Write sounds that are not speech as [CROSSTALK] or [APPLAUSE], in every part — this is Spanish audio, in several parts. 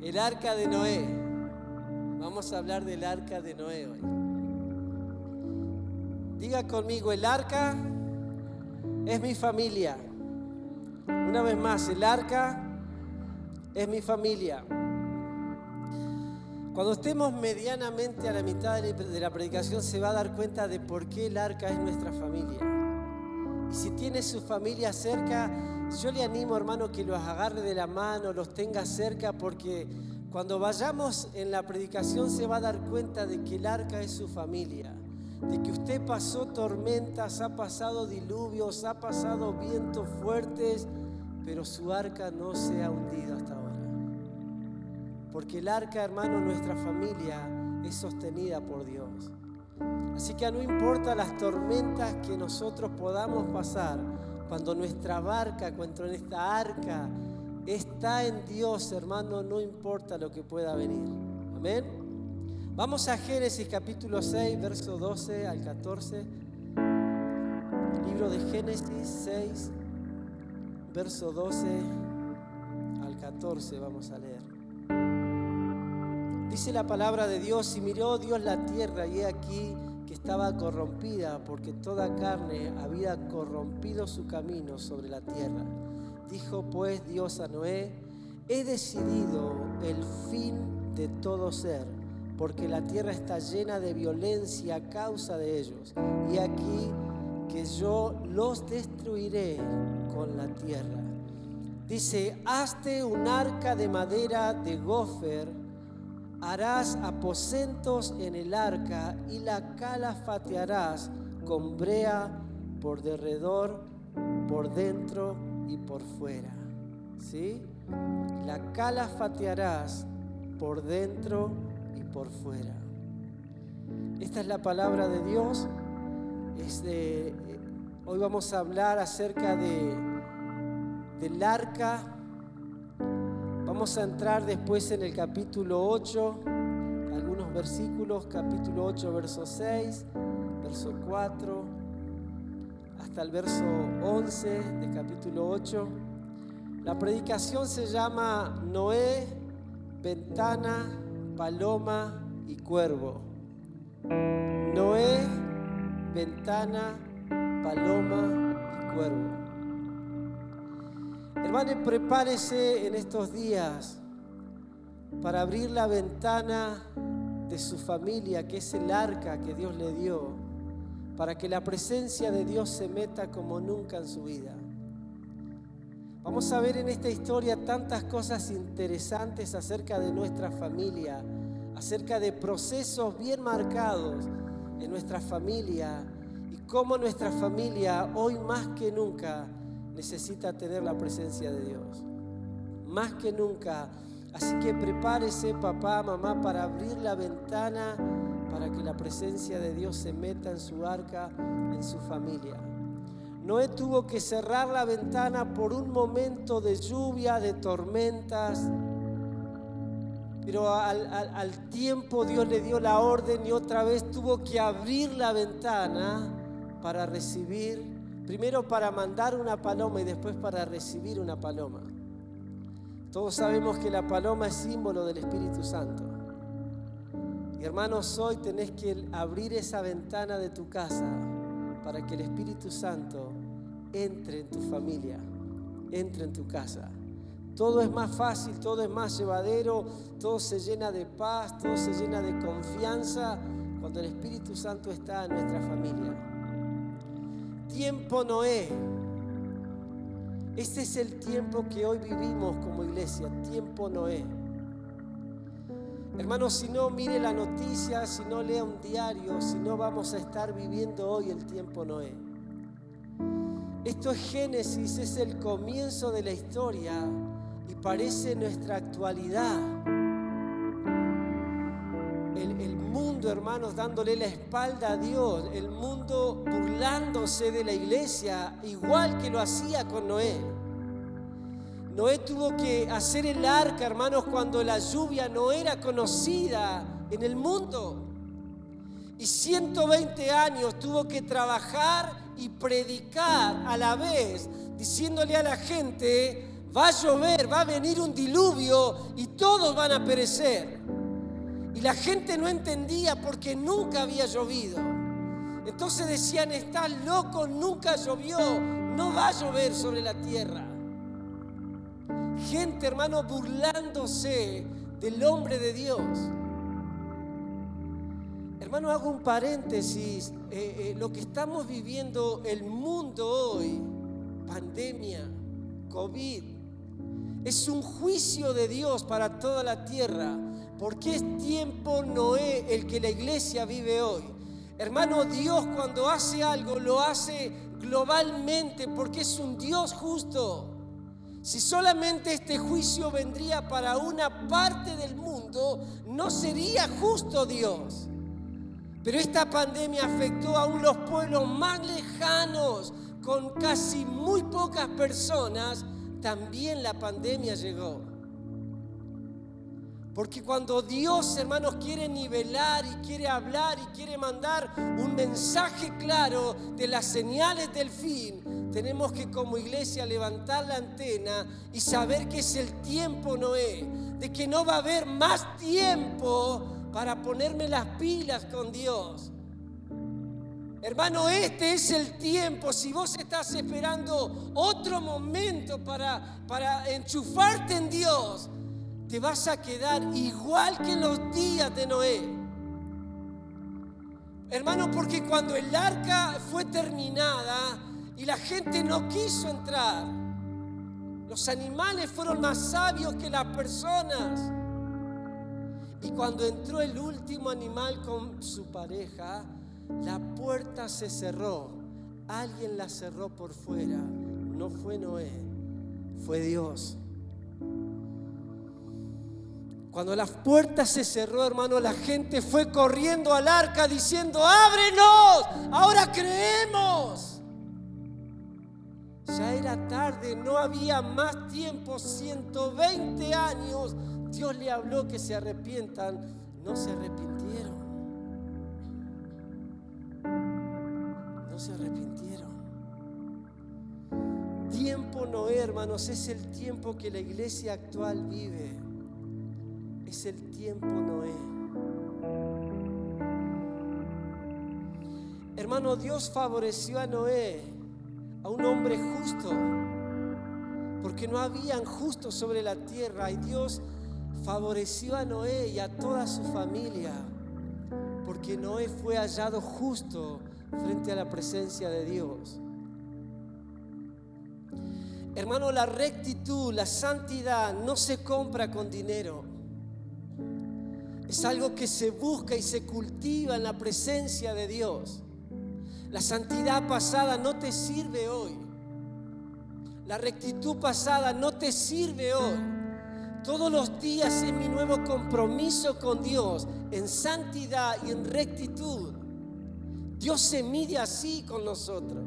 El arca de Noé. Vamos a hablar del arca de Noé hoy. Diga conmigo, el arca es mi familia. Una vez más, el arca es mi familia. Cuando estemos medianamente a la mitad de la predicación se va a dar cuenta de por qué el arca es nuestra familia. Si tiene su familia cerca, yo le animo hermano que los agarre de la mano, los tenga cerca, porque cuando vayamos en la predicación se va a dar cuenta de que el arca es su familia, de que usted pasó tormentas, ha pasado diluvios, ha pasado vientos fuertes, pero su arca no se ha hundido hasta ahora. Porque el arca, hermano, nuestra familia es sostenida por Dios. Así que no importa las tormentas que nosotros podamos pasar, cuando nuestra barca, cuando esta arca está en Dios, hermano, no importa lo que pueda venir. Amén. Vamos a Génesis capítulo 6, verso 12 al 14. Libro de Génesis 6, verso 12 al 14, vamos a leer. Dice la palabra de Dios, y miró Dios la tierra, y he aquí que estaba corrompida, porque toda carne había corrompido su camino sobre la tierra. Dijo pues Dios a Noé, he decidido el fin de todo ser, porque la tierra está llena de violencia a causa de ellos. Y aquí que yo los destruiré con la tierra. Dice, hazte un arca de madera de gofer harás aposentos en el arca y la calafatearás con brea por derredor, por dentro y por fuera. ¿Sí? La calafatearás por dentro y por fuera. Esta es la palabra de Dios. Eh, hoy vamos a hablar acerca de, del arca Vamos a entrar después en el capítulo 8, algunos versículos, capítulo 8, verso 6, verso 4, hasta el verso 11 del capítulo 8. La predicación se llama Noé, ventana, paloma y cuervo. Noé, ventana, paloma y cuervo. Hermano, prepárese en estos días para abrir la ventana de su familia, que es el arca que Dios le dio, para que la presencia de Dios se meta como nunca en su vida. Vamos a ver en esta historia tantas cosas interesantes acerca de nuestra familia, acerca de procesos bien marcados en nuestra familia y cómo nuestra familia hoy más que nunca necesita tener la presencia de Dios. Más que nunca. Así que prepárese papá, mamá, para abrir la ventana para que la presencia de Dios se meta en su arca, en su familia. Noé tuvo que cerrar la ventana por un momento de lluvia, de tormentas, pero al, al, tiempo Dios le dio la orden y otra vez tuvo que abrir la ventana para recibir Primero para mandar una paloma y después para recibir una paloma. Todos sabemos que la paloma es símbolo del Espíritu Santo. Y hermanos, hoy tenés que abrir esa ventana de tu casa para que el Espíritu Santo entre en tu familia, entre en tu casa. Todo es más fácil, todo es más llevadero, todo se llena de paz, todo se llena de confianza cuando el Espíritu Santo está en nuestra familia tiempo Noé. Este es el tiempo que hoy vivimos como iglesia, tiempo Noé. Hermanos, si no mire la noticia, si no lea un diario, si no vamos a estar viviendo hoy el tiempo Noé. Esto es Génesis, es el comienzo de la historia y parece nuestra actualidad. Hermanos, dándole la espalda a Dios, el mundo burlándose de la iglesia, igual que lo hacía con Noé. Noé tuvo que hacer el arca, hermanos, cuando la lluvia no era conocida en el mundo. Y 120 años tuvo que trabajar y predicar a la vez, diciéndole a la gente, va a llover, va a venir un diluvio y todos van a perecer. Y la gente no entendía porque nunca había llovido. Entonces decían, estás loco, nunca llovió, no va a llover sobre la tierra. Gente, hermano, burlándose del hombre de Dios. Hermano, hago un paréntesis. Eh, eh, lo que estamos viviendo el mundo hoy, pandemia, COVID, es un juicio de Dios para toda la tierra, porque es tiempo Noé el que la iglesia vive hoy. Hermano, Dios cuando hace algo lo hace globalmente porque es un Dios justo. Si solamente este juicio vendría para una parte del mundo, no sería justo Dios. Pero esta pandemia afectó a los pueblos más lejanos, con casi muy pocas personas, también la pandemia llegó. Porque cuando Dios, hermanos, quiere nivelar y quiere hablar y quiere mandar un mensaje claro de las señales del fin, tenemos que como iglesia levantar la antena y saber que es el tiempo, Noé, de que no va a haber más tiempo para ponerme las pilas con Dios. Hermano, este es el tiempo. Si vos estás esperando otro momento para, para enchufarte en Dios, te vas a quedar igual que en los días de Noé. Hermano, porque cuando el arca fue terminada y la gente no quiso entrar, los animales fueron más sabios que las personas. Y cuando entró el último animal con su pareja, la puerta se cerró. Alguien la cerró por fuera. No fue Noé, fue Dios. Cuando la puerta se cerró, hermano, la gente fue corriendo al arca diciendo, ábrenos, ahora creemos. Ya era tarde, no había más tiempo, 120 años. Dios le habló que se arrepientan, no se arrepintieron. No se arrepintieron. Tiempo no, hermanos, es el tiempo que la iglesia actual vive es el tiempo Noé. Hermano, Dios favoreció a Noé, a un hombre justo, porque no habían justos sobre la tierra y Dios favoreció a Noé y a toda su familia, porque Noé fue hallado justo frente a la presencia de Dios. Hermano, la rectitud, la santidad no se compra con dinero. Es algo que se busca y se cultiva en la presencia de Dios. La santidad pasada no te sirve hoy. La rectitud pasada no te sirve hoy. Todos los días es mi nuevo compromiso con Dios en santidad y en rectitud. Dios se mide así con nosotros.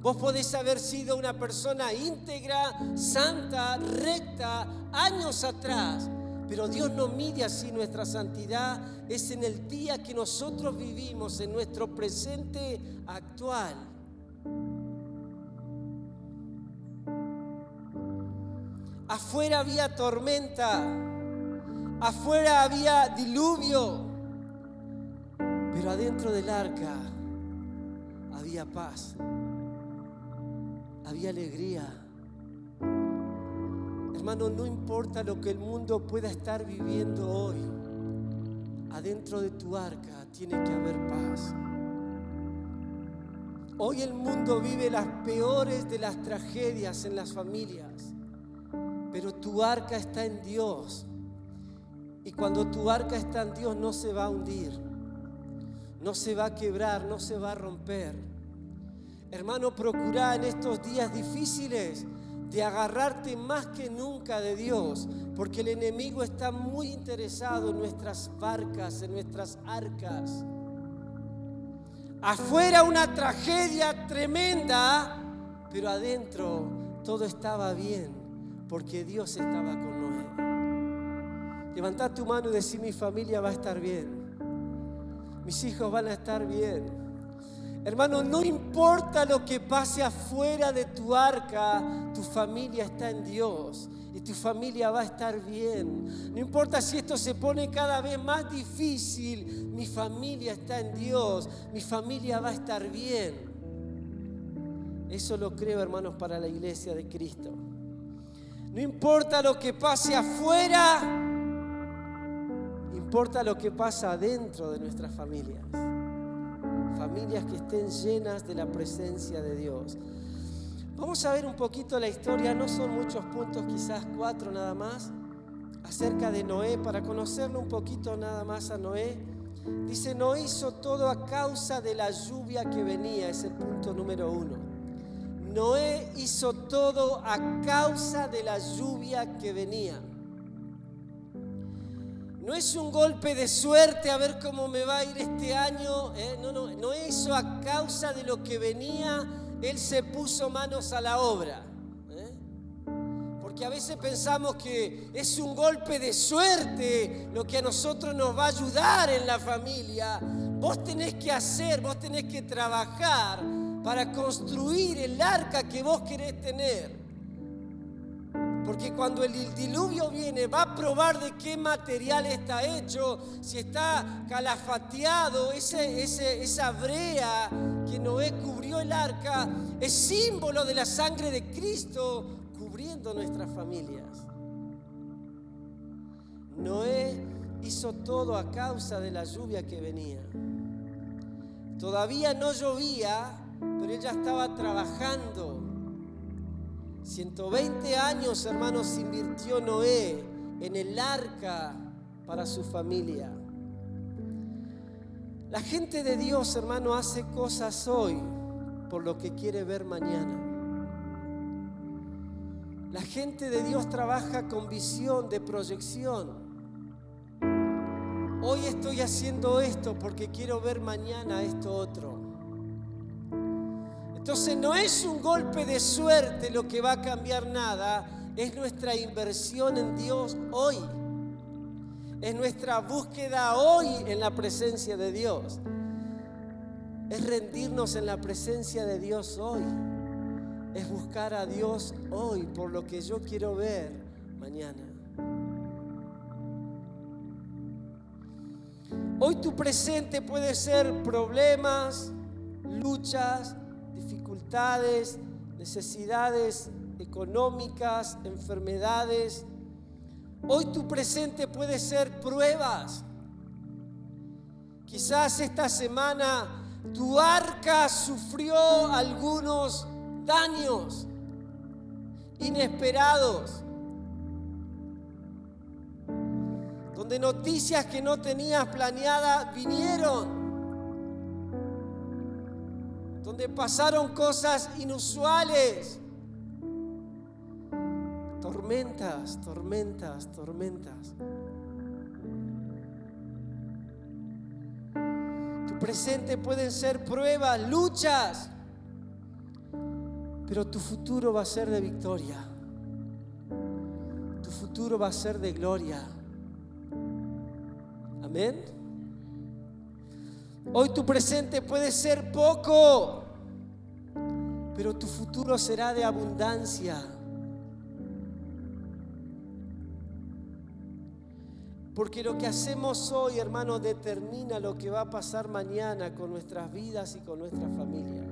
Vos podés haber sido una persona íntegra, santa, recta, años atrás, pero Dios no mide así nuestra santidad, es en el día que nosotros vivimos, en nuestro presente actual. Afuera había tormenta, afuera había diluvio, pero adentro del arca había paz, había alegría Hermano, no importa lo que el mundo pueda estar viviendo hoy, adentro de tu arca tiene que haber paz. Hoy el mundo vive las peores de las tragedias en las familias, pero tu arca está en Dios. Y cuando tu arca está en Dios no se va a hundir, no se va a quebrar, no se va a romper. Hermano, procura en estos días difíciles de agarrarte más que nunca de Dios, porque el enemigo está muy interesado en nuestras barcas, en nuestras arcas. Afuera una tragedia tremenda, pero adentro todo estaba bien, porque Dios estaba con Noé. Levanta tu mano y decir, mi familia va a estar bien, mis hijos van a estar bien. Hermano, no importa lo que pase afuera de tu arca, tu familia está en Dios y tu familia va a estar bien. No importa si esto se pone cada vez más difícil, mi familia está en Dios, mi familia va a estar bien. Eso lo creo, hermanos, para la iglesia de Cristo. No importa lo que pase afuera, importa lo que pasa adentro de nuestras familias familias que estén llenas de la presencia de Dios. Vamos a ver un poquito la historia, no son muchos puntos, quizás cuatro nada más, acerca de Noé, para conocerlo un poquito nada más a Noé. Dice, Noé hizo todo a causa de la lluvia que venía, es el punto número uno. Noé hizo todo a causa de la lluvia que venía. No es un golpe de suerte a ver cómo me va a ir este año. ¿eh? No, no, no eso a causa de lo que venía, Él se puso manos a la obra. ¿eh? Porque a veces pensamos que es un golpe de suerte lo que a nosotros nos va a ayudar en la familia. Vos tenés que hacer, vos tenés que trabajar para construir el arca que vos querés tener. Porque cuando el diluvio viene va a probar de qué material está hecho, si está calafateado, esa brea que Noé cubrió el arca es símbolo de la sangre de Cristo cubriendo nuestras familias. Noé hizo todo a causa de la lluvia que venía. Todavía no llovía, pero ella estaba trabajando 120 años, hermanos, invirtió Noé en el arca para su familia. La gente de Dios, hermano, hace cosas hoy por lo que quiere ver mañana. La gente de Dios trabaja con visión de proyección. Hoy estoy haciendo esto porque quiero ver mañana esto otro. Entonces no es un golpe de suerte lo que va a cambiar nada, es nuestra inversión en Dios hoy. Es nuestra búsqueda hoy en la presencia de Dios. Es rendirnos en la presencia de Dios hoy. Es buscar a Dios hoy por lo que yo quiero ver mañana. Hoy tu presente puede ser problemas, luchas, necesidades económicas, enfermedades. Hoy tu presente puede ser pruebas. Quizás esta semana tu arca sufrió algunos daños inesperados. Donde noticias que no tenías planeadas vinieron donde pasaron cosas inusuales. Tormentas, tormentas, tormentas. Tu presente pueden ser pruebas, luchas, pero tu futuro va a ser de victoria. Tu futuro va a ser de gloria. Amén. Hoy tu presente puede ser poco, pero tu futuro será de abundancia. Porque lo que hacemos hoy, hermano, determina lo que va a pasar mañana con nuestras vidas y con nuestras familias.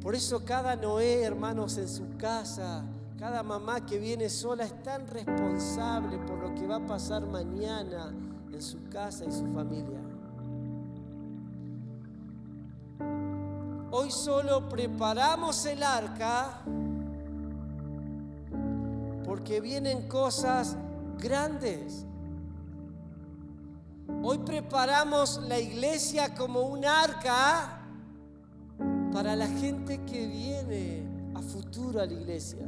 Por eso cada Noé, hermanos, en su casa, cada mamá que viene sola es tan responsable por lo que va a pasar mañana en su casa y su familia. Hoy solo preparamos el arca porque vienen cosas grandes. Hoy preparamos la iglesia como un arca para la gente que viene a futuro a la iglesia.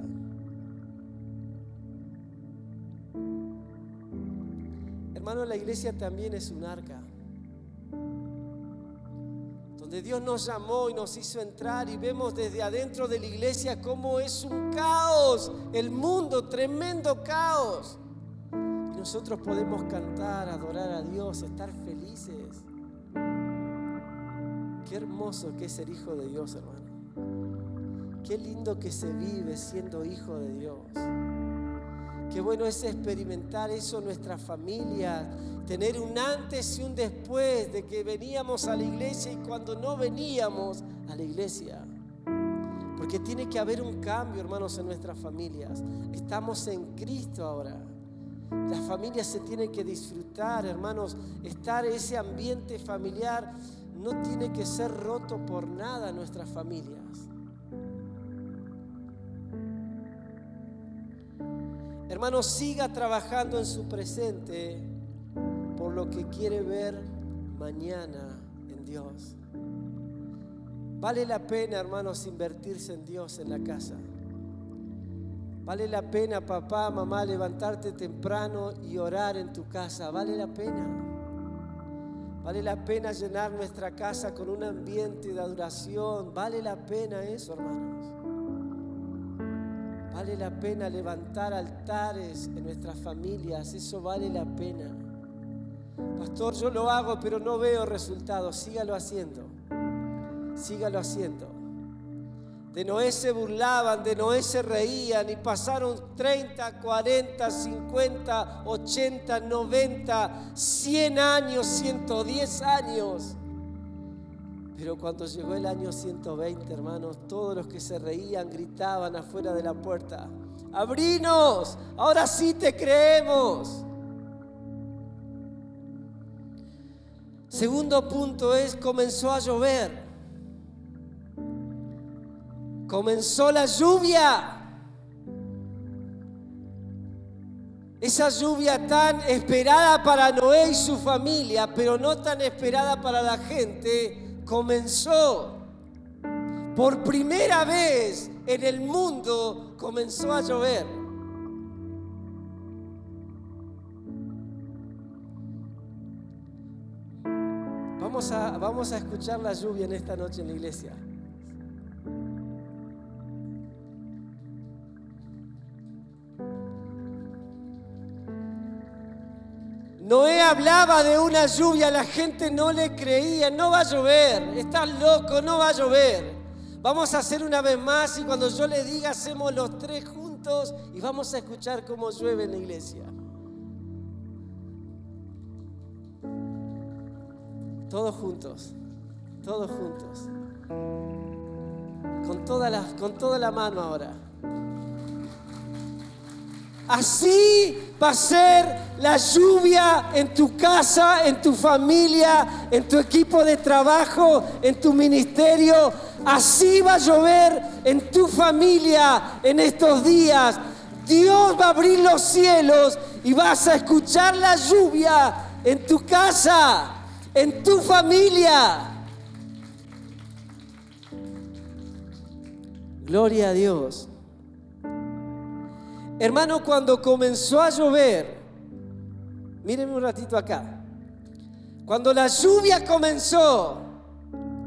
Hermano, la iglesia también es un arca donde Dios nos llamó y nos hizo entrar y vemos desde adentro de la iglesia cómo es un caos, el mundo, tremendo caos. Y nosotros podemos cantar, adorar a Dios, estar felices. Qué hermoso que es ser hijo de Dios, hermano. Qué lindo que se vive siendo hijo de Dios. Qué bueno es experimentar eso en nuestra familia, tener un antes y un después de que veníamos a la iglesia y cuando no veníamos a la iglesia. Porque tiene que haber un cambio, hermanos, en nuestras familias. Estamos en Cristo ahora. Las familias se tienen que disfrutar, hermanos. Estar ese ambiente familiar no tiene que ser roto por nada en nuestras familias. Hermanos, siga trabajando en su presente por lo que quiere ver mañana en Dios. Vale la pena, hermanos, invertirse en Dios en la casa. Vale la pena, papá, mamá, levantarte temprano y orar en tu casa. Vale la pena. Vale la pena llenar nuestra casa con un ambiente de adoración. Vale la pena eso, hermanos. Vale la pena levantar altares en nuestras familias. Eso vale la pena. Pastor, yo lo hago, pero no veo resultados. Sígalo haciendo. Sígalo haciendo. De Noé se burlaban, de Noé se reían y pasaron 30, 40, 50, 80, 90, 100 años, 110 años. Pero cuando llegó el año 120, hermanos, todos los que se reían gritaban afuera de la puerta, abrinos, ahora sí te creemos. Segundo punto es, comenzó a llover comenzó la lluvia. Esa lluvia tan esperada para Noé y su familia, pero no tan esperada para la gente, comenzó. Por primera vez en el mundo comenzó a llover. Vamos a, vamos a escuchar la lluvia en esta noche en la iglesia. Noé hablaba de una lluvia, la gente no le creía, no va a llover, estás loco, no va a llover. Vamos a hacer una vez más y cuando yo le diga hacemos los tres juntos y vamos a escuchar cómo llueve en la iglesia. Todos juntos, todos juntos. Con toda la, con toda la mano ahora. Así va a ser la lluvia en tu casa, en tu familia, en tu equipo de trabajo, en tu ministerio. Así va a llover en tu familia en estos días. Dios va a abrir los cielos y vas a escuchar la lluvia en tu casa, en tu familia. Gloria a Dios. Hermano, cuando comenzó a llover, mírenme un ratito acá, cuando la lluvia comenzó,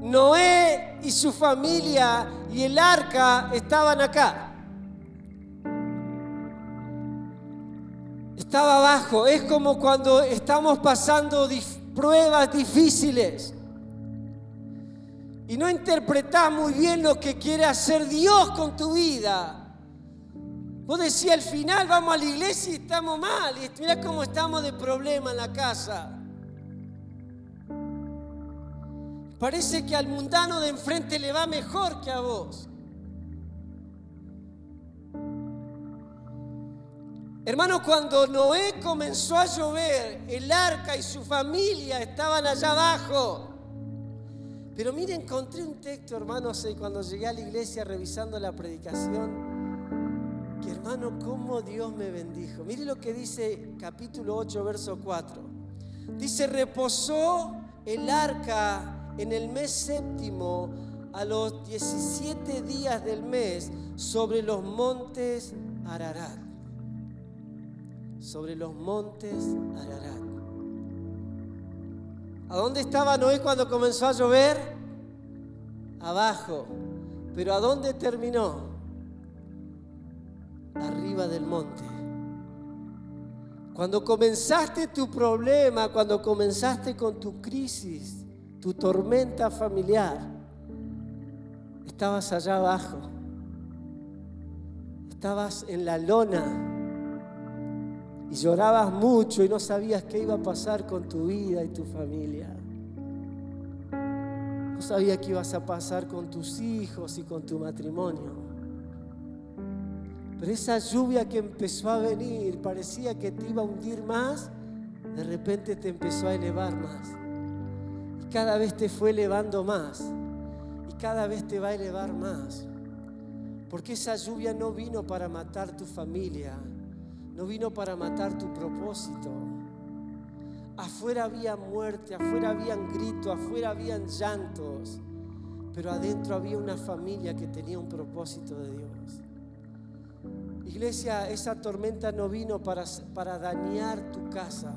Noé y su familia y el arca estaban acá. Estaba abajo. Es como cuando estamos pasando pruebas difíciles y no interpretás muy bien lo que quiere hacer Dios con tu vida. Vos decías al final vamos a la iglesia y estamos mal. Y mira cómo estamos de problema en la casa. Parece que al mundano de enfrente le va mejor que a vos. Hermano, cuando Noé comenzó a llover, el arca y su familia estaban allá abajo. Pero mire, encontré un texto, hermanos, cuando llegué a la iglesia revisando la predicación hermano, cómo Dios me bendijo. Mire lo que dice capítulo 8, verso 4. Dice, reposó el arca en el mes séptimo a los 17 días del mes sobre los montes Ararat. Sobre los montes Ararat. ¿A dónde estaba Noé cuando comenzó a llover? Abajo. Pero ¿a dónde terminó? Arriba del monte. Cuando comenzaste tu problema, cuando comenzaste con tu crisis, tu tormenta familiar, estabas allá abajo. Estabas en la lona y llorabas mucho y no sabías qué iba a pasar con tu vida y tu familia. No sabías qué ibas a pasar con tus hijos y con tu matrimonio. Pero esa lluvia que empezó a venir parecía que te iba a hundir más, de repente te empezó a elevar más. Y cada vez te fue elevando más. Y cada vez te va a elevar más. Porque esa lluvia no vino para matar tu familia, no vino para matar tu propósito. Afuera había muerte, afuera habían gritos, afuera habían llantos, pero adentro había una familia que tenía un propósito de Dios. Iglesia, esa tormenta no vino para, para dañar tu casa.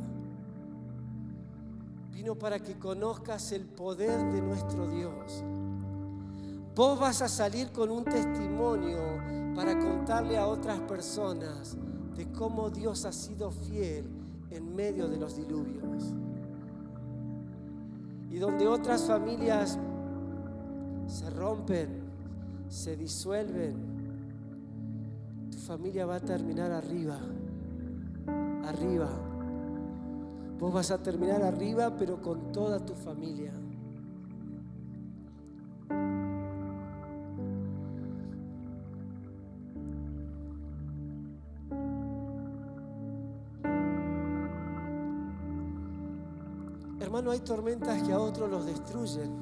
Vino para que conozcas el poder de nuestro Dios. Vos vas a salir con un testimonio para contarle a otras personas de cómo Dios ha sido fiel en medio de los diluvios. Y donde otras familias se rompen, se disuelven, familia va a terminar arriba, arriba. Vos vas a terminar arriba, pero con toda tu familia. Hermano, hay tormentas que a otros los destruyen.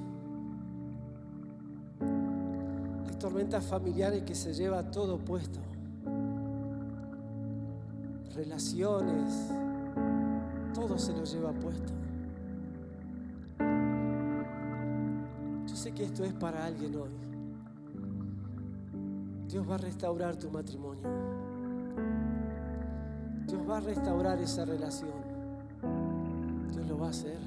Hay tormentas familiares que se lleva todo puesto relaciones, todo se lo lleva puesto. Yo sé que esto es para alguien hoy. Dios va a restaurar tu matrimonio. Dios va a restaurar esa relación. Dios lo va a hacer.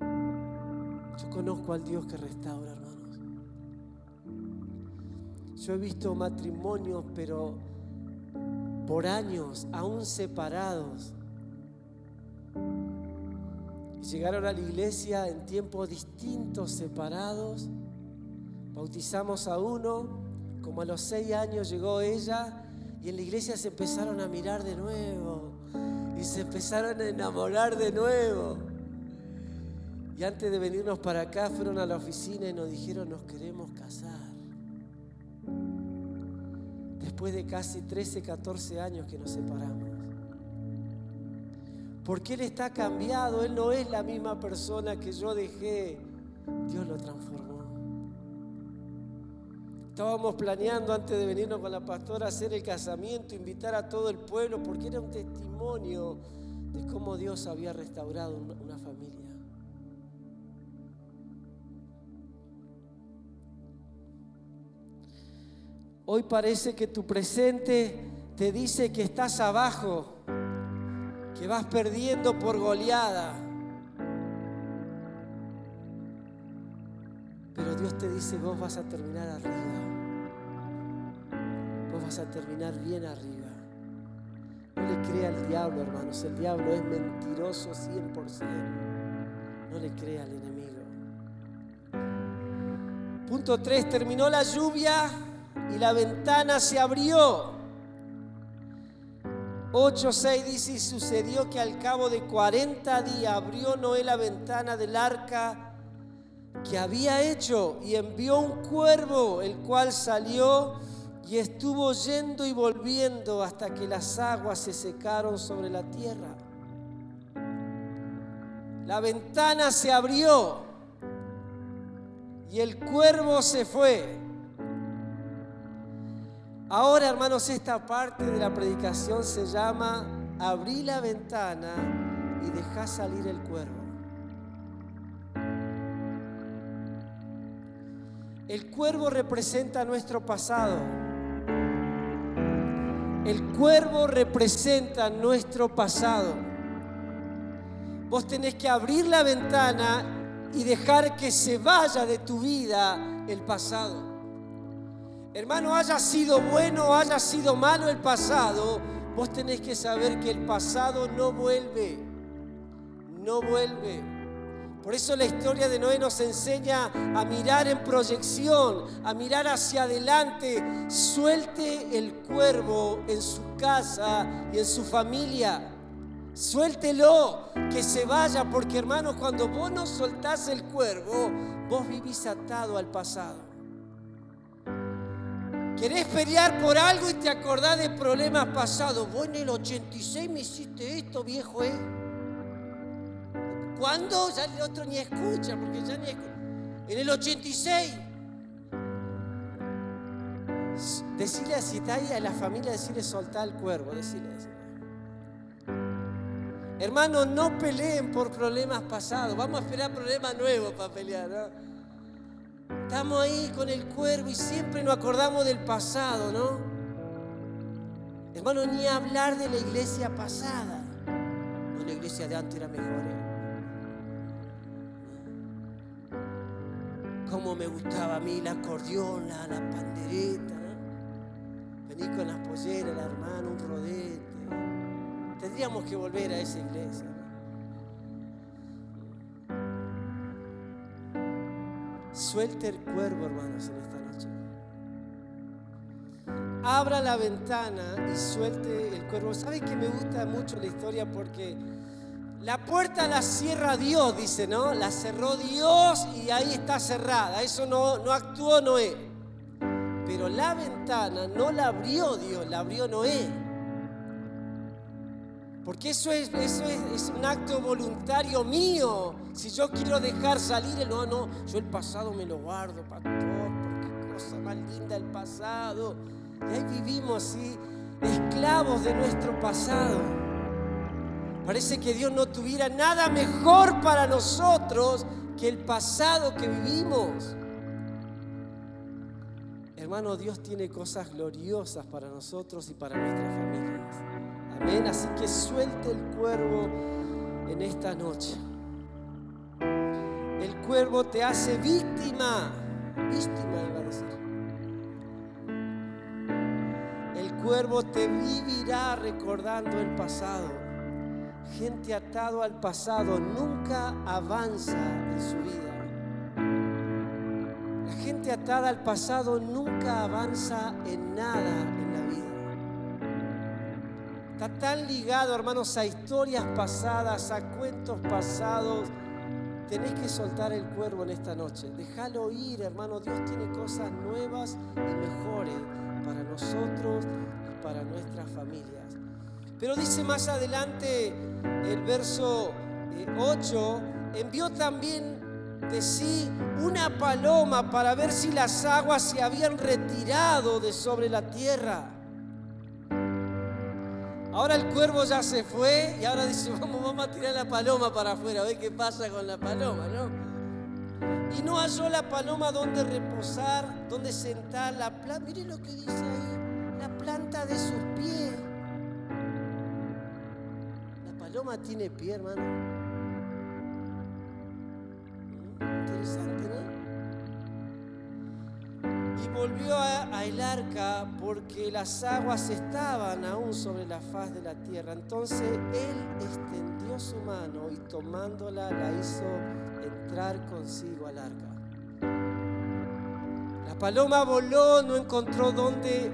Yo conozco al Dios que restaura, hermanos. Yo he visto matrimonios, pero por años, aún separados. Y llegaron a la iglesia en tiempos distintos, separados. Bautizamos a uno, como a los seis años llegó ella, y en la iglesia se empezaron a mirar de nuevo, y se empezaron a enamorar de nuevo. Y antes de venirnos para acá, fueron a la oficina y nos dijeron, nos queremos casar después de casi 13, 14 años que nos separamos. Porque Él está cambiado, Él no es la misma persona que yo dejé, Dios lo transformó. Estábamos planeando antes de venirnos con la pastora hacer el casamiento, invitar a todo el pueblo, porque era un testimonio de cómo Dios había restaurado una familia. Hoy parece que tu presente te dice que estás abajo, que vas perdiendo por goleada. Pero Dios te dice, vos vas a terminar arriba. Vos vas a terminar bien arriba. No le crea al diablo, hermanos. El diablo es mentiroso 100%. No le crea al enemigo. Punto 3. Terminó la lluvia y la ventana se abrió. 8.6 dice, y sucedió que al cabo de 40 días abrió Noé la ventana del arca que había hecho y envió un cuervo, el cual salió y estuvo yendo y volviendo hasta que las aguas se secaron sobre la tierra. La ventana se abrió y el cuervo se fue. Ahora, hermanos, esta parte de la predicación se llama Abrí la ventana y deja salir el cuervo. El cuervo representa nuestro pasado. El cuervo representa nuestro pasado. Vos tenés que abrir la ventana y dejar que se vaya de tu vida el pasado. Hermano, haya sido bueno o haya sido malo el pasado, vos tenés que saber que el pasado no vuelve. No vuelve. Por eso la historia de Noé nos enseña a mirar en proyección, a mirar hacia adelante. Suelte el cuervo en su casa y en su familia. Suéltelo, que se vaya, porque hermanos, cuando vos no soltás el cuervo, vos vivís atado al pasado. Querés pelear por algo y te acordás de problemas pasados. Vos en el 86 me hiciste esto, viejo, ¿eh? ¿Cuándo? Ya el otro ni escucha, porque ya ni escucha. En el 86. Decirle está ahí a la familia, decirle soltar el cuervo, decirle. Hermanos, no peleen por problemas pasados. Vamos a esperar problemas nuevos para pelear. ¿no? Estamos ahí con el cuervo y siempre nos acordamos del pasado, ¿no? Hermano, ni hablar de la iglesia pasada. No, la iglesia de antes era mejor. ¿eh? Cómo me gustaba a mí la acordeón, la, pandereta. ¿no? Vení con las polleras, la hermana, un rodete. Tendríamos que volver a esa iglesia. Suelte el cuervo, hermanos, en esta noche. Abra la ventana y suelte el cuervo. ¿Sabe que me gusta mucho la historia? Porque la puerta la cierra Dios, dice, ¿no? La cerró Dios y ahí está cerrada. Eso no, no actuó Noé. Pero la ventana no la abrió Dios, la abrió Noé. Porque eso es, eso es, un acto voluntario mío. Si yo quiero dejar salir, no, no, yo el pasado me lo guardo, pastor, porque cosa más linda el pasado. Y ahí vivimos así, esclavos de nuestro pasado. Parece que Dios no tuviera nada mejor para nosotros que el pasado que vivimos. Hermano, Dios tiene cosas gloriosas para nosotros y para nuestras familias. Amén. Así que suelte el cuervo en esta noche. El cuervo te hace víctima. Víctima iba a decir. El cuervo te vivirá recordando el pasado. Gente atado al pasado nunca avanza en su vida. La gente atada al pasado nunca avanza en nada en la vida. Está tan ligado, hermanos, a historias pasadas, a cuentos pasados. Tenés que soltar el cuervo en esta noche. Déjalo ir, hermano. Dios tiene cosas nuevas y mejores para nosotros y para nuestras familias. Pero dice más adelante el verso 8, eh, envió también de sí una paloma para ver si las aguas se habían retirado de sobre la tierra. Ahora el cuervo ya se fue y ahora dice, vamos, vamos a tirar la paloma para afuera, a ver qué pasa con la paloma, ¿no? Y no halló la paloma donde reposar, donde sentar la planta. Mire lo que dice ahí, la planta de sus pies. La paloma tiene pie, hermano. Mm, interesante, ¿no? Volvió a, el arca porque las aguas estaban aún sobre la faz de la tierra. Entonces él extendió su mano y tomándola la hizo entrar consigo al arca. La paloma voló, no encontró dónde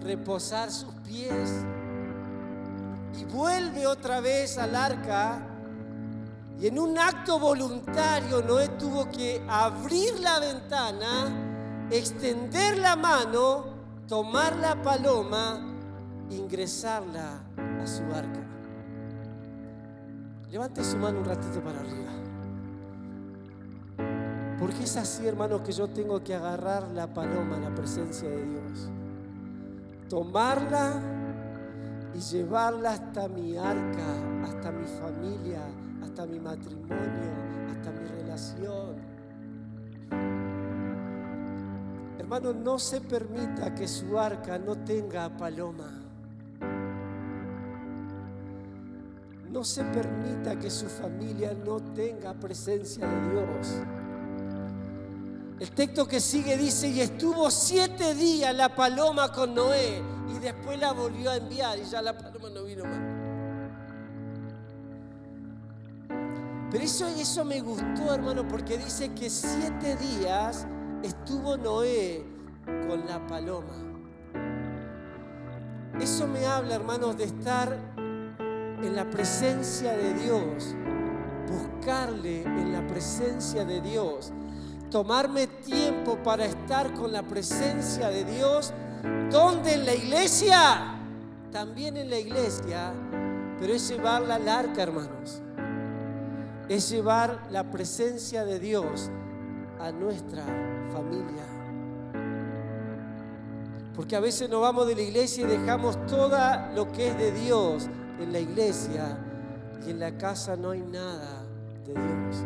reposar sus pies y vuelve otra vez al arca. Y en un acto voluntario Noé tuvo que abrir la ventana extender la mano, tomar la paloma, ingresarla a su barca. Levante su mano un ratito para arriba. Porque es así, hermano, que yo tengo que agarrar la paloma en la presencia de Dios. Tomarla y llevarla hasta mi arca, hasta mi familia, hasta mi matrimonio, hasta mi relación Hermano, no se permita que su arca no tenga paloma. No se permita que su familia no tenga presencia de Dios. El texto que sigue dice, y estuvo siete días la paloma con Noé y después la volvió a enviar y ya la paloma no vino más. Pero eso, eso me gustó, hermano, porque dice que siete días estuvo Noé con la paloma. Eso me habla, hermanos, de estar en la presencia de Dios, buscarle en la presencia de Dios, tomarme tiempo para estar con la presencia de Dios, donde en la iglesia, también en la iglesia, pero es llevarla al arca, hermanos. Es llevar la presencia de Dios a nuestra familia. Porque a veces nos vamos de la iglesia y dejamos todo lo que es de Dios en la iglesia y en la casa no hay nada de Dios.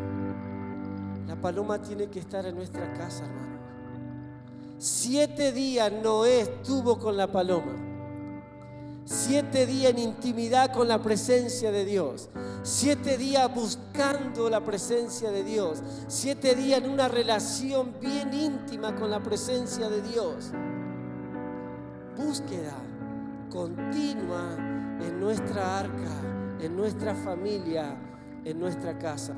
La paloma tiene que estar en nuestra casa, hermanos. Siete días Noé estuvo con la paloma. Siete días en intimidad con la presencia de Dios. Siete días buscando la presencia de Dios. Siete días en una relación bien íntima con la presencia de Dios. Búsqueda continua en nuestra arca, en nuestra familia, en nuestra casa.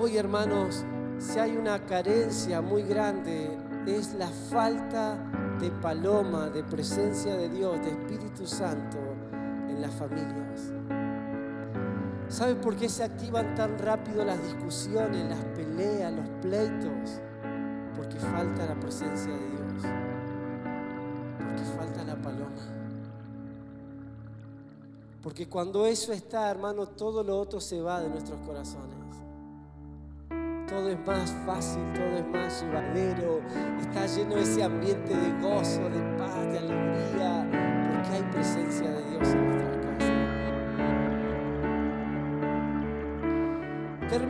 Hoy, hermanos, si hay una carencia muy grande, es la falta de paloma, de presencia de Dios, de Espíritu Santo las familias. ¿Sabes por qué se activan tan rápido las discusiones, las peleas, los pleitos? Porque falta la presencia de Dios. Porque falta la paloma. Porque cuando eso está, hermano, todo lo otro se va de nuestros corazones todo es más fácil, todo es más llevadero, está lleno ese ambiente de gozo, de paz, de alegría,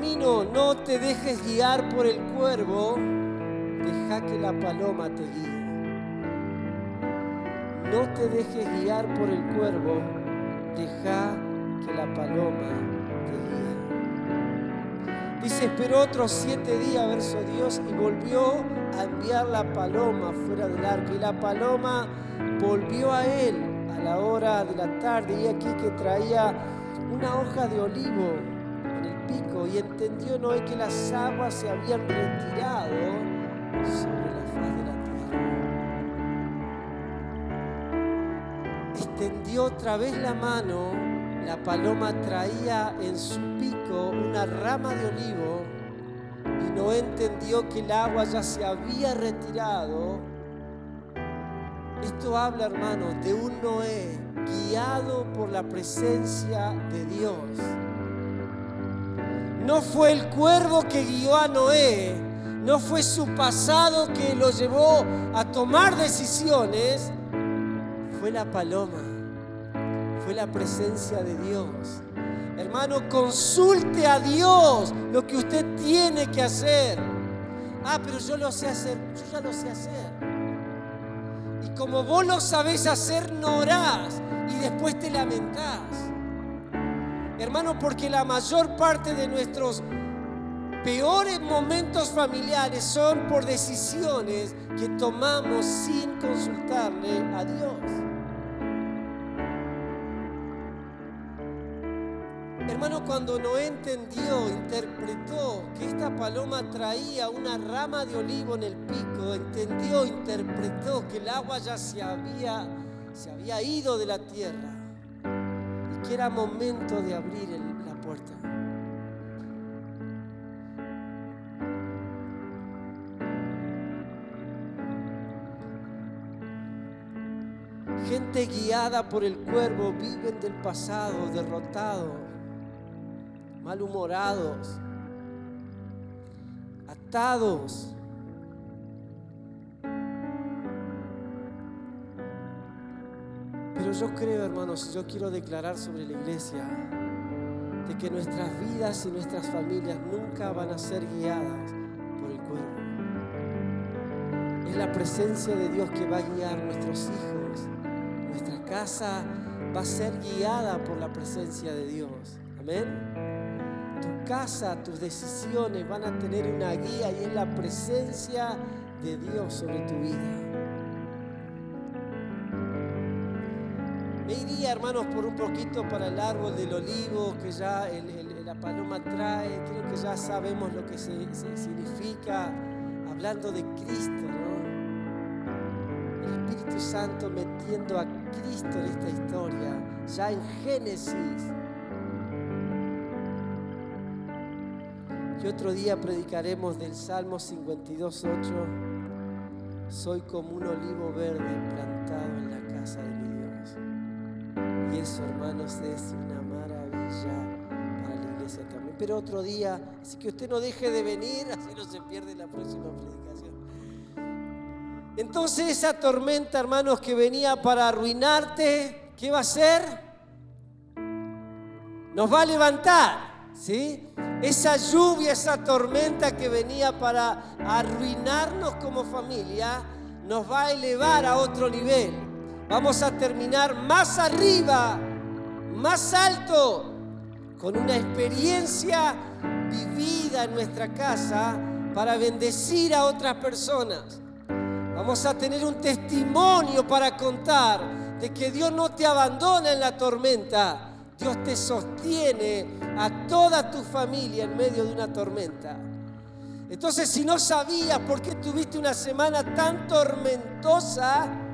casa. Termino, no te dejes guiar por el cuervo, deja que la paloma te guíe. No te dejes guiar por el cuervo, deja que la paloma Dice, esperó otros siete días, verso Dios, y volvió a enviar la paloma fuera del arco. Y la paloma volvió a él a la hora de la tarde, y aquí que traía una hoja de olivo entendió Noé que las aguas se habían retirado sobre la faz de la tierra. Extendió otra vez la mano la paloma traía en su pico una rama de olivo y no entendió que el agua ya se había retirado. Esto habla, hermanos, de un Noé guiado por la presencia de Dios. No fue el cuervo que guió a Noé, no fue su pasado que lo llevó a tomar decisiones, fue la paloma fue la presencia de Dios. Hermano, consulte a Dios lo que usted tiene que hacer. Ah, pero yo lo sé hacer, yo ya lo sé hacer. Y como vos lo sabés hacer, no orás y después te lamentás. Hermano, porque la mayor parte de nuestros peores momentos familiares son por decisiones que tomamos sin consultarle a Dios. Hermano, cuando no entendió, interpretó que esta paloma traía una rama de olivo en el pico, entendió, interpretó que el agua ya se había, se había ido de la tierra que era momento de abrir la puerta. Gente guiada por el cuervo viven del pasado, derrotados malhumorados, atados. Pero yo creo, hermanos, yo quiero declarar sobre la iglesia, de que nuestras vidas y nuestras familias nunca van a ser guiadas por el cuerpo. Es la presencia de Dios que va a guiar nuestros hijos. Nuestra casa va a ser guiada por la presencia de Dios. Amén casa, tus decisiones van a tener una guía y es la presencia de Dios sobre tu vida. Hermanos, por un poquito para el árbol del olivo que ya la paloma trae. Creo que ya sabemos lo que se, significa hablando de Cristo, ¿no? El Espíritu Santo metiendo a Cristo en esta historia, ya en Génesis. Y otro día predicaremos del Salmo 52.8 soy como un olivo verde plantado en la casa de. Eso, hermanos, es una maravilla para la iglesia también. Pero otro día, así que usted no deje de venir, [LAUGHS] así no se pierde la próxima predicación. Entonces esa tormenta, hermanos, que venía para arruinarte, ¿qué va a hacer? Nos va a levantar, ¿sí? Esa lluvia, esa tormenta que venía para arruinarnos como familia, nos va a elevar a otro nivel. Vamos a terminar más arriba, más alto, con una experiencia vivida en nuestra casa para bendecir a otras personas. Vamos a tener un testimonio para contar de que Dios no te abandona en la tormenta, Dios te sostiene a toda tu familia en medio de una tormenta. Entonces, si no sabías por qué tuviste una semana tan tormentosa,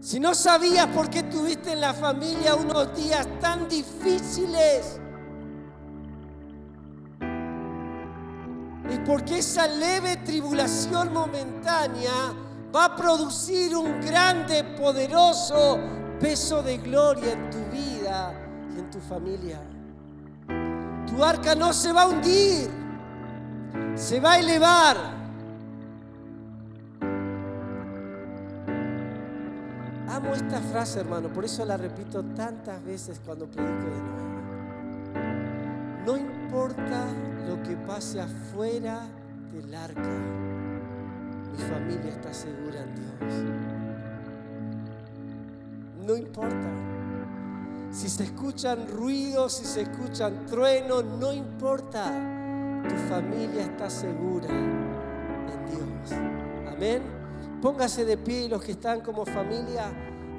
si no sabías por qué tuviste en la familia unos días tan difíciles, es porque esa leve tribulación momentánea va a producir un grande, poderoso peso de gloria en tu vida y en tu familia. Tu arca no se va a hundir, se va a elevar. Amo esta frase, hermano, por eso la repito tantas veces cuando predico de nuevo. No importa lo que pase afuera del arca, mi familia está segura en Dios no importa. Si se escuchan ruidos, si se escuchan truenos, no importa. Tu familia está segura en Dios. Amén. Póngase de pie los que están como familia,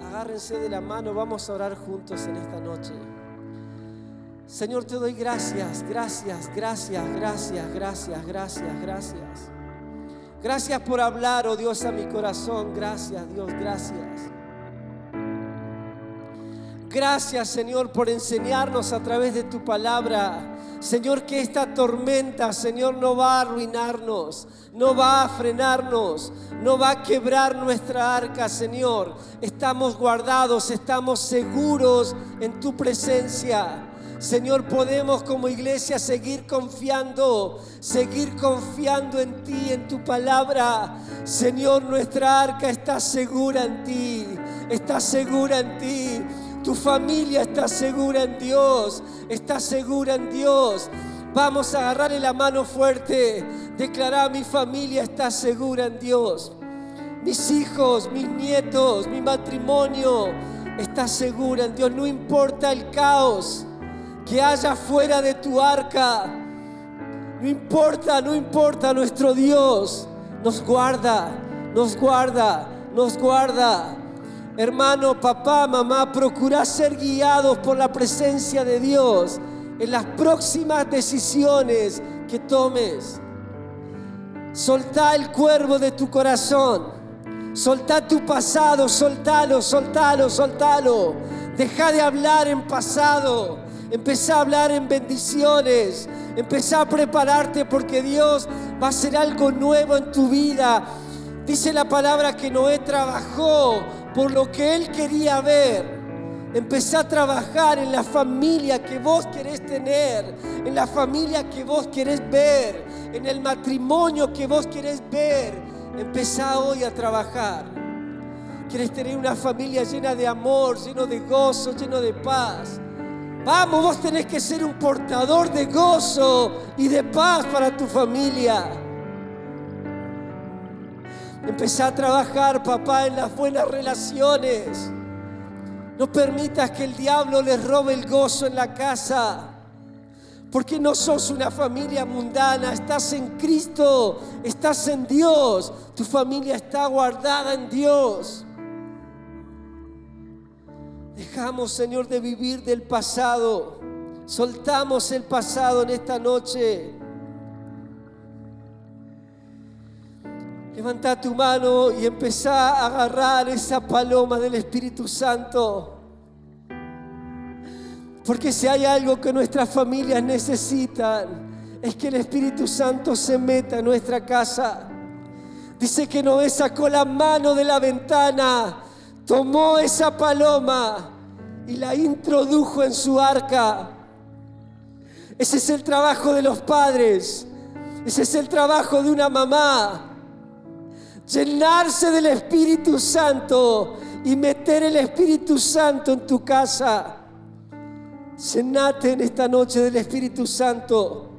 agárrense de la mano, vamos a orar juntos en esta noche. Señor, te doy gracias, gracias, gracias, gracias, gracias, gracias, gracias. Gracias por hablar, oh Dios, a mi corazón. Gracias, Dios, gracias. Gracias Señor por enseñarnos a través de tu palabra. Señor, que esta tormenta, Señor, no va a arruinarnos, no va a frenarnos, no va a quebrar nuestra arca, Señor. Estamos guardados, estamos seguros en tu presencia. Señor, podemos como iglesia seguir confiando, seguir confiando en ti, en tu palabra. Señor, nuestra arca está segura en ti, está segura en ti. Tu familia está segura en Dios, está segura en Dios. Vamos a agarrarle la mano fuerte, declarar mi familia está segura en Dios. Mis hijos, mis nietos, mi matrimonio está segura en Dios. No importa el caos que haya fuera de tu arca. No importa, no importa, nuestro Dios nos guarda, nos guarda, nos guarda. Hermano, papá, mamá, procura ser guiados por la presencia de Dios en las próximas decisiones que tomes. Soltá el cuervo de tu corazón. Soltá tu pasado, soltalo, soltalo, soltalo. Deja de hablar en pasado. Empezá a hablar en bendiciones. Empezá a prepararte porque Dios va a hacer algo nuevo en tu vida. Dice la palabra que Noé trabajó por lo que Él quería ver. Empecé a trabajar en la familia que vos querés tener, en la familia que vos querés ver, en el matrimonio que vos querés ver. Empezá hoy a trabajar. Quieres tener una familia llena de amor, lleno de gozo, lleno de paz. Vamos, vos tenés que ser un portador de gozo y de paz para tu familia. Empezá a trabajar, papá, en las buenas relaciones. No permitas que el diablo les robe el gozo en la casa. Porque no sos una familia mundana, estás en Cristo, estás en Dios, tu familia está guardada en Dios. Dejamos, Señor, de vivir del pasado. Soltamos el pasado en esta noche. Levanta tu mano y empezá a agarrar esa paloma del Espíritu Santo. Porque si hay algo que nuestras familias necesitan, es que el Espíritu Santo se meta en nuestra casa. Dice que Noé sacó la mano de la ventana, tomó esa paloma y la introdujo en su arca. Ese es el trabajo de los padres. Ese es el trabajo de una mamá llenarse del Espíritu Santo y meter el Espíritu Santo en tu casa. Llenate en esta noche del Espíritu Santo.